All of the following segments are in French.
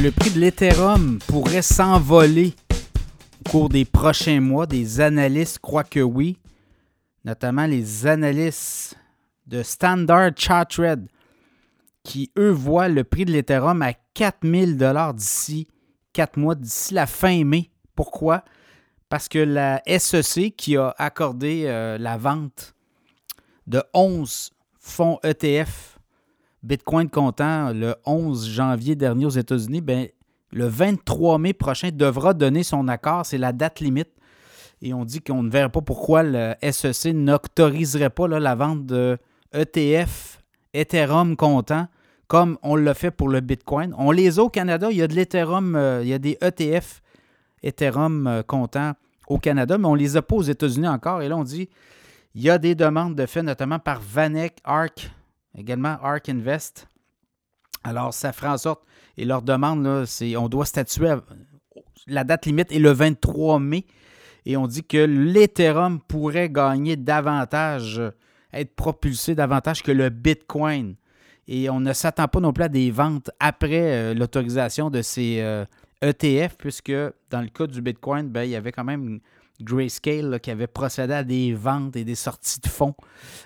le prix de l'Ethereum pourrait s'envoler au cours des prochains mois? Des analystes croient que oui, notamment les analystes de Standard Chartered qui, eux, voient le prix de l'Ethereum à 4000 d'ici 4 mois, d'ici la fin mai. Pourquoi? Parce que la SEC qui a accordé euh, la vente de 11 fonds ETF Bitcoin comptant le 11 janvier dernier aux États-Unis, ben, le 23 mai prochain devra donner son accord. C'est la date limite. Et on dit qu'on ne verrait pas pourquoi le SEC n'autoriserait pas la vente de ETF Ethereum comptant comme on l'a fait pour le Bitcoin. On les a au Canada. Il y a de l'Ethereum, euh, il y a des ETF Ethereum euh, comptant au Canada, mais on les a pas aux États-Unis encore. Et là, on dit il y a des demandes de fait, notamment par Vanek, ARK, également ARK Invest. Alors, ça fera en sorte, et leur demande, c'est on doit statuer, la date limite est le 23 mai, et on dit que l'Ethereum pourrait gagner davantage, être propulsé davantage que le Bitcoin. Et on ne s'attend pas non plus à des ventes après euh, l'autorisation de ces ETF, e puisque dans le cas du Bitcoin, ben, il y avait quand même Grayscale qui avait procédé à des ventes et des sorties de fonds.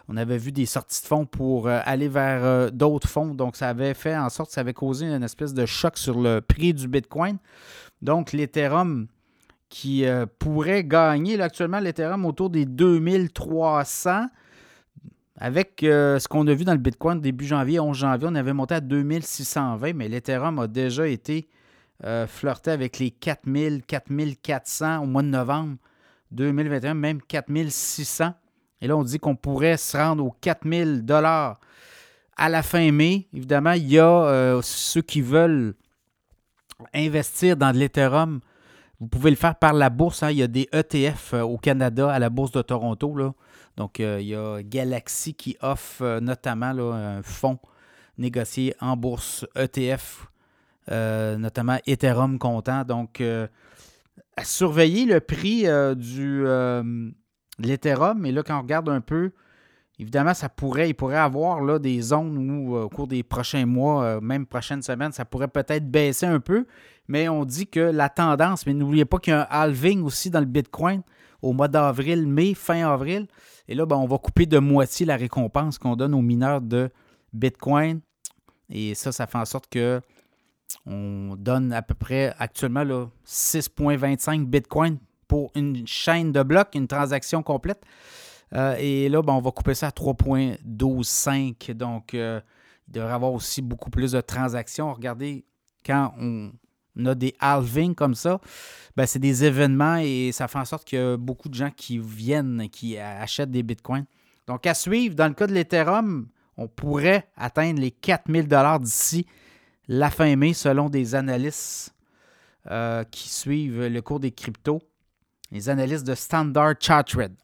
On avait vu des sorties de fonds pour euh, aller vers euh, d'autres fonds. Donc, ça avait fait en sorte, ça avait causé une espèce de choc sur le prix du Bitcoin. Donc, l'Ethereum qui euh, pourrait gagner, actuellement, l'Ethereum autour des 2300. Avec ce qu'on a vu dans le Bitcoin début janvier, 11 janvier, on avait monté à 2620, mais l'Ethereum a déjà été flirté avec les 4000, 4400 au mois de novembre. 2021, même 4600. Et là, on dit qu'on pourrait se rendre aux 4000 dollars à la fin mai. Évidemment, il y a euh, ceux qui veulent investir dans de l'Ethereum. Vous pouvez le faire par la bourse. Hein. Il y a des ETF euh, au Canada, à la bourse de Toronto. Là. Donc, euh, il y a Galaxy qui offre notamment un fonds négocié en bourse ETF, notamment Ethereum comptant. Donc, à surveiller le prix euh, du, euh, l'Ethereum. Et là, quand on regarde un peu, évidemment, ça pourrait, il pourrait avoir là, des zones où, euh, au cours des prochains mois, même prochaines semaines, ça pourrait peut-être baisser un peu. Mais on dit que la tendance, mais n'oubliez pas qu'il y a un halving aussi dans le Bitcoin au mois d'avril, mai, fin avril. Et là, ben, on va couper de moitié la récompense qu'on donne aux mineurs de Bitcoin. Et ça, ça fait en sorte que on donne à peu près actuellement 6,25 Bitcoin pour une chaîne de blocs, une transaction complète. Euh, et là, ben, on va couper ça à 3,125. Donc, euh, il devrait y avoir aussi beaucoup plus de transactions. Regardez, quand on, a des halvings comme ça, ben, c'est des événements et ça fait en sorte qu'il y a beaucoup de gens qui viennent, qui achètent des bitcoins. Donc, à suivre, dans le cas de l'Ethereum, on pourrait atteindre les 4000 d'ici la fin mai, selon des analystes euh, qui suivent le cours des cryptos, les analystes de Standard Chartered.